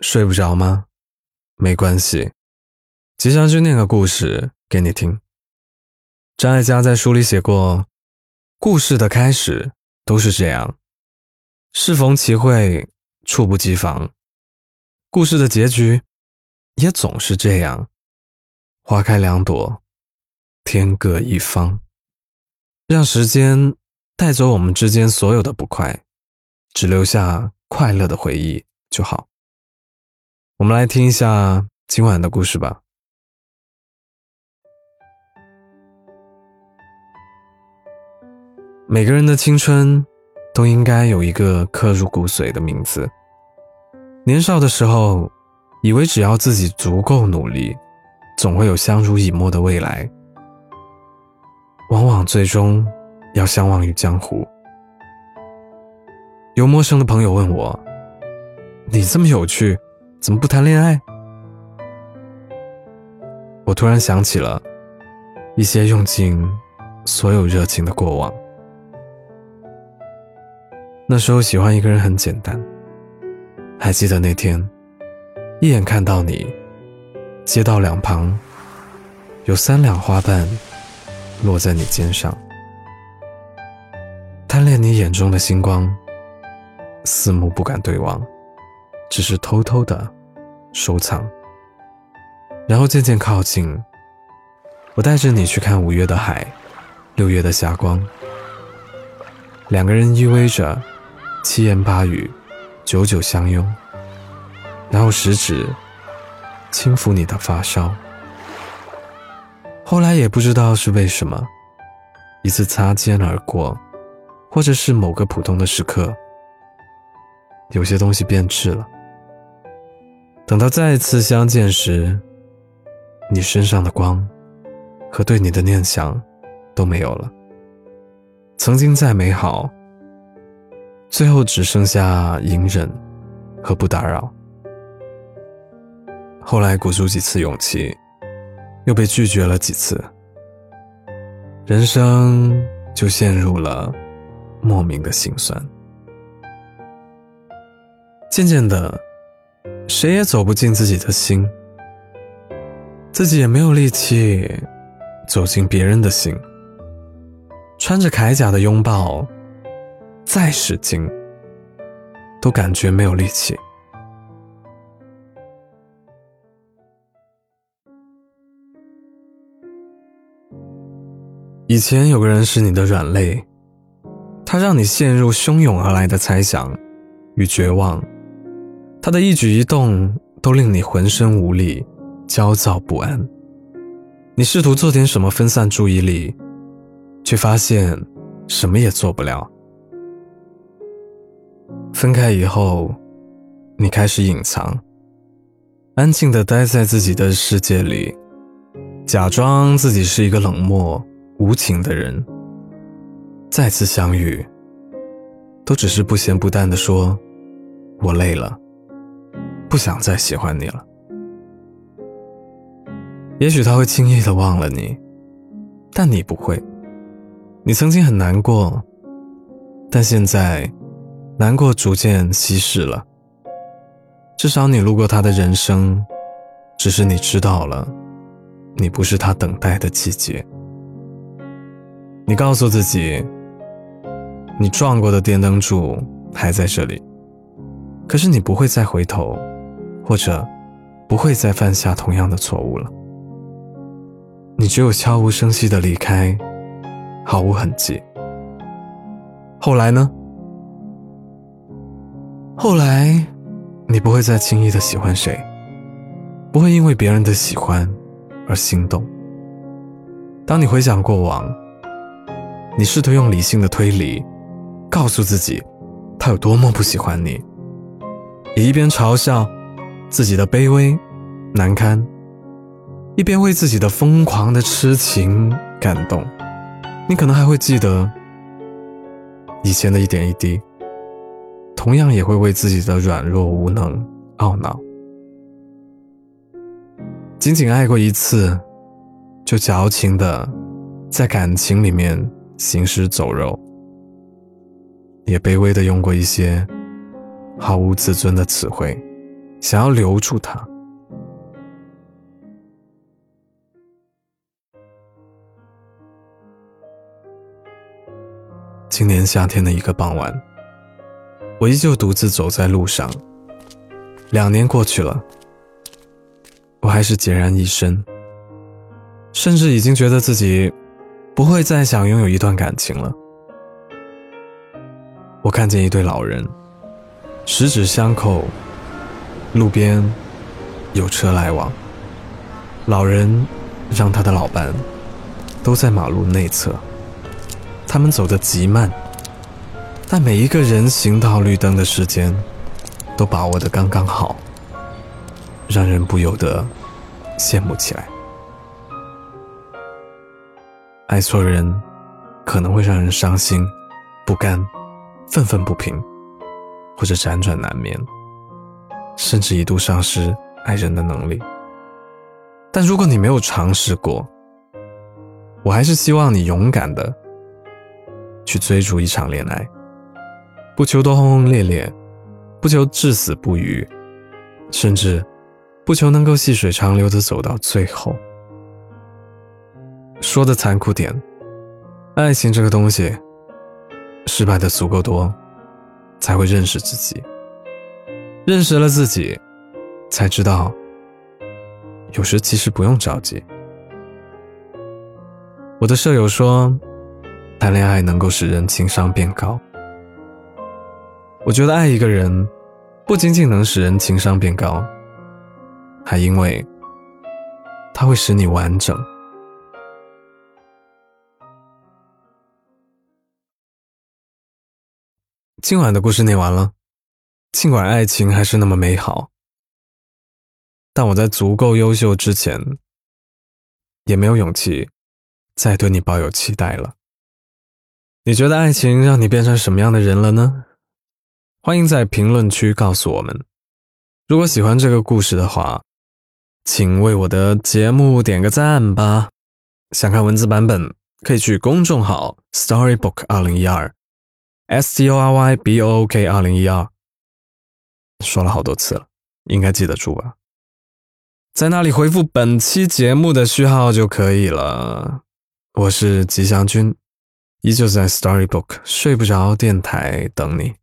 睡不着吗？没关系，吉祥君念个故事给你听。张艾嘉在书里写过，故事的开始都是这样，适逢其会，猝不及防；故事的结局也总是这样，花开两朵，天各一方。让时间带走我们之间所有的不快，只留下快乐的回忆就好。我们来听一下今晚的故事吧。每个人的青春都应该有一个刻入骨髓的名字。年少的时候，以为只要自己足够努力，总会有相濡以沫的未来。往往最终要相忘于江湖。有陌生的朋友问我：“你这么有趣？”怎么不谈恋爱？我突然想起了一些用尽所有热情的过往。那时候喜欢一个人很简单。还记得那天，一眼看到你，街道两旁有三两花瓣落在你肩上，贪恋你眼中的星光，四目不敢对望。只是偷偷的收藏，然后渐渐靠近。我带着你去看五月的海，六月的霞光。两个人依偎着，七言八语，久久相拥，然后食指轻抚你的发梢。后来也不知道是为什么，一次擦肩而过，或者是某个普通的时刻，有些东西变质了。等到再次相见时，你身上的光和对你的念想都没有了。曾经再美好，最后只剩下隐忍和不打扰。后来鼓足几次勇气，又被拒绝了几次，人生就陷入了莫名的心酸。渐渐的。谁也走不进自己的心，自己也没有力气走进别人的心。穿着铠甲的拥抱，再使劲，都感觉没有力气。以前有个人是你的软肋，他让你陷入汹涌而来的猜想与绝望。他的一举一动都令你浑身无力、焦躁不安。你试图做点什么分散注意力，却发现什么也做不了。分开以后，你开始隐藏，安静地待在自己的世界里，假装自己是一个冷漠无情的人。再次相遇，都只是不咸不淡地说：“我累了。”不想再喜欢你了。也许他会轻易的忘了你，但你不会。你曾经很难过，但现在，难过逐渐稀释了。至少你路过他的人生，只是你知道了，你不是他等待的季节。你告诉自己，你撞过的电灯柱还在这里，可是你不会再回头。或者，不会再犯下同样的错误了。你只有悄无声息的离开，毫无痕迹。后来呢？后来，你不会再轻易的喜欢谁，不会因为别人的喜欢而心动。当你回想过往，你试图用理性的推理，告诉自己，他有多么不喜欢你，你一边嘲笑。自己的卑微、难堪，一边为自己的疯狂的痴情感动，你可能还会记得以前的一点一滴，同样也会为自己的软弱无能懊恼。仅仅爱过一次，就矫情的在感情里面行尸走肉，也卑微的用过一些毫无自尊的词汇。想要留住他。今年夏天的一个傍晚，我依旧独自走在路上。两年过去了，我还是孑然一身，甚至已经觉得自己不会再想拥有一段感情了。我看见一对老人，十指相扣。路边有车来往，老人让他的老伴都在马路内侧，他们走得极慢，但每一个人行到绿灯的时间都把握得刚刚好，让人不由得羡慕起来。爱错人，可能会让人伤心、不甘、愤愤不平，或者辗转难眠。甚至一度丧失爱人的能力。但如果你没有尝试过，我还是希望你勇敢的去追逐一场恋爱，不求多轰轰烈烈，不求至死不渝，甚至不求能够细水长流的走到最后。说的残酷点，爱情这个东西，失败的足够多，才会认识自己。认识了自己，才知道，有时其实不用着急。我的舍友说，谈恋爱能够使人情商变高。我觉得爱一个人，不仅仅能使人情商变高，还因为，他会使你完整。今晚的故事念完了。尽管爱情还是那么美好，但我在足够优秀之前，也没有勇气再对你抱有期待了。你觉得爱情让你变成什么样的人了呢？欢迎在评论区告诉我们。如果喜欢这个故事的话，请为我的节目点个赞吧。想看文字版本，可以去公众号 Storybook 二零一二，S T O R Y B O O K 二零一二。说了好多次了，应该记得住吧？在那里回复本期节目的序号就可以了。我是吉祥君，依旧在 Storybook 睡不着电台等你。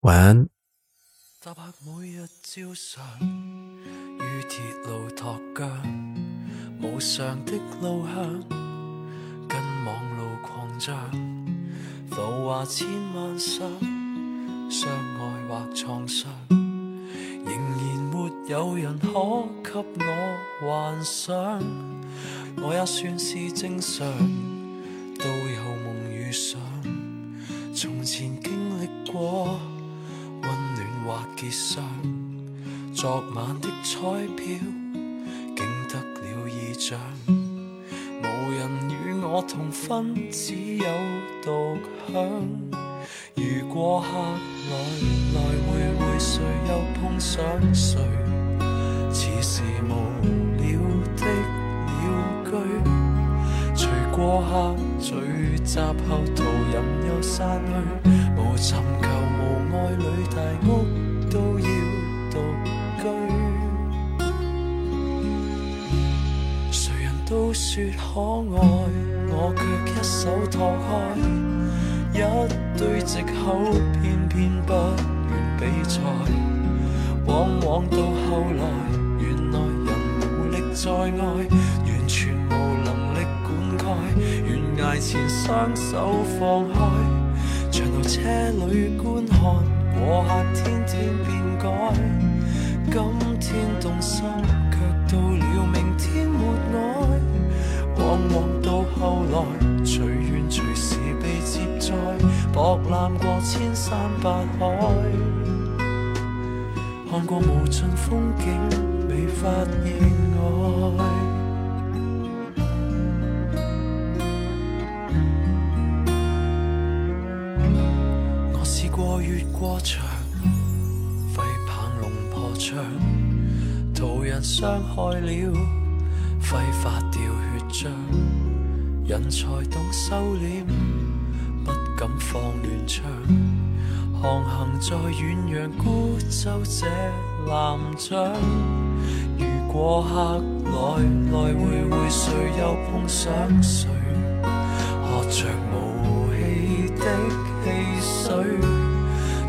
晚安。上。上路路的向，狂浮千或创伤，仍然没有人可给我幻想。我也算是正常，都有梦与想。从前经历过温暖或结霜，昨晚的彩票竟得了二奖，无人与我同分，只有独享。如过客来来回回，谁又碰上谁？似是无聊的鸟居，随过客聚集后，逃人又散去，无寻求无爱侣，大屋都要独居。谁人都说可爱，我却一手托开。一堆藉口，偏偏不愿比賽。往往到後來，原來人無力再愛，完全無能力灌溉。悬崖前雙手放開，長途車裏觀看，过客天天變改。今天動心，卻到了明天沒爱。往往到後來，隨緣隨。博览过千山百海，看过无尽风景，未发现爱。我试过越过墙，挥棒弄破窗，途人伤害了，挥发掉血浆，人才懂收敛。敢放乱枪，航行在远洋孤舟这滥桨。如果客来来回回，谁又碰上谁？喝着无气的汽水，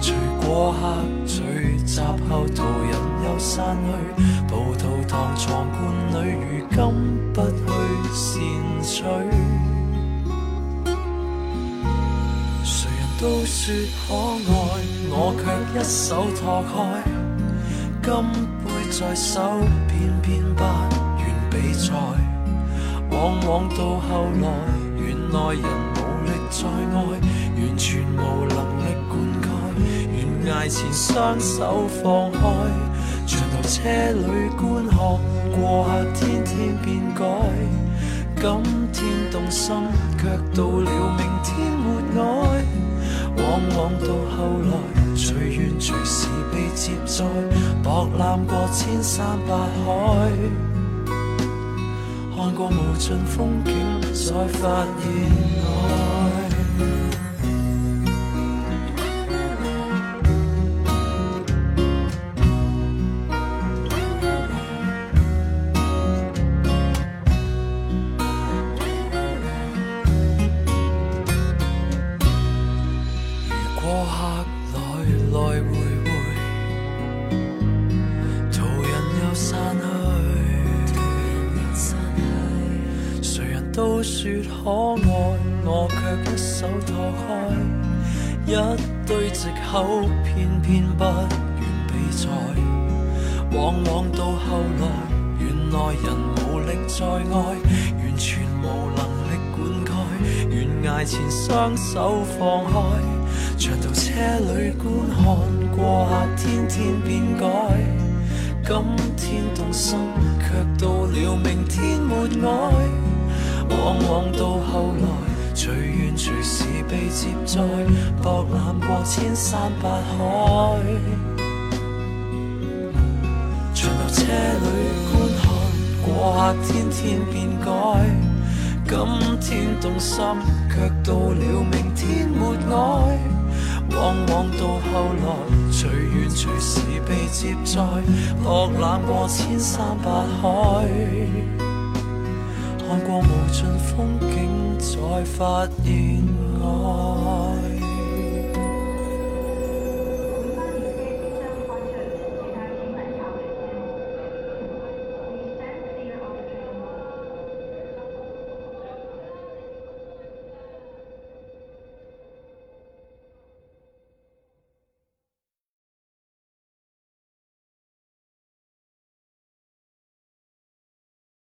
随过客聚集后，途人又散去。葡萄糖藏罐里，如今不去善取。都说可爱，我却一手托开。金杯在手，偏偏不愿比赛。往往到后来，原来人无力再爱，完全无能力灌溉。悬崖前双手放开，长途车里观看过客，天天变改。今天动心，却到了明天没爱。往往到后来，随缘随时被接载，博览过千山百海，看过无尽风景，才发现爱。过客来来回回，途人又散去。谁人都说可爱，我却一手托开一堆藉口，偏偏不愿比赛。往往到后来，原来人无力再爱，完全无能力灌溉，悬崖前双手放开。长途车里观看过客天，天变改，今天动心，却到了明天没爱。往往到后来，随缘随时被接载，博览过千山百海。长途车里观看过客天，天变改，今天动心，却到了明天没爱。往往到后来，随缘随时被接载，落冷过千山百海，看过无尽风景，再发现爱。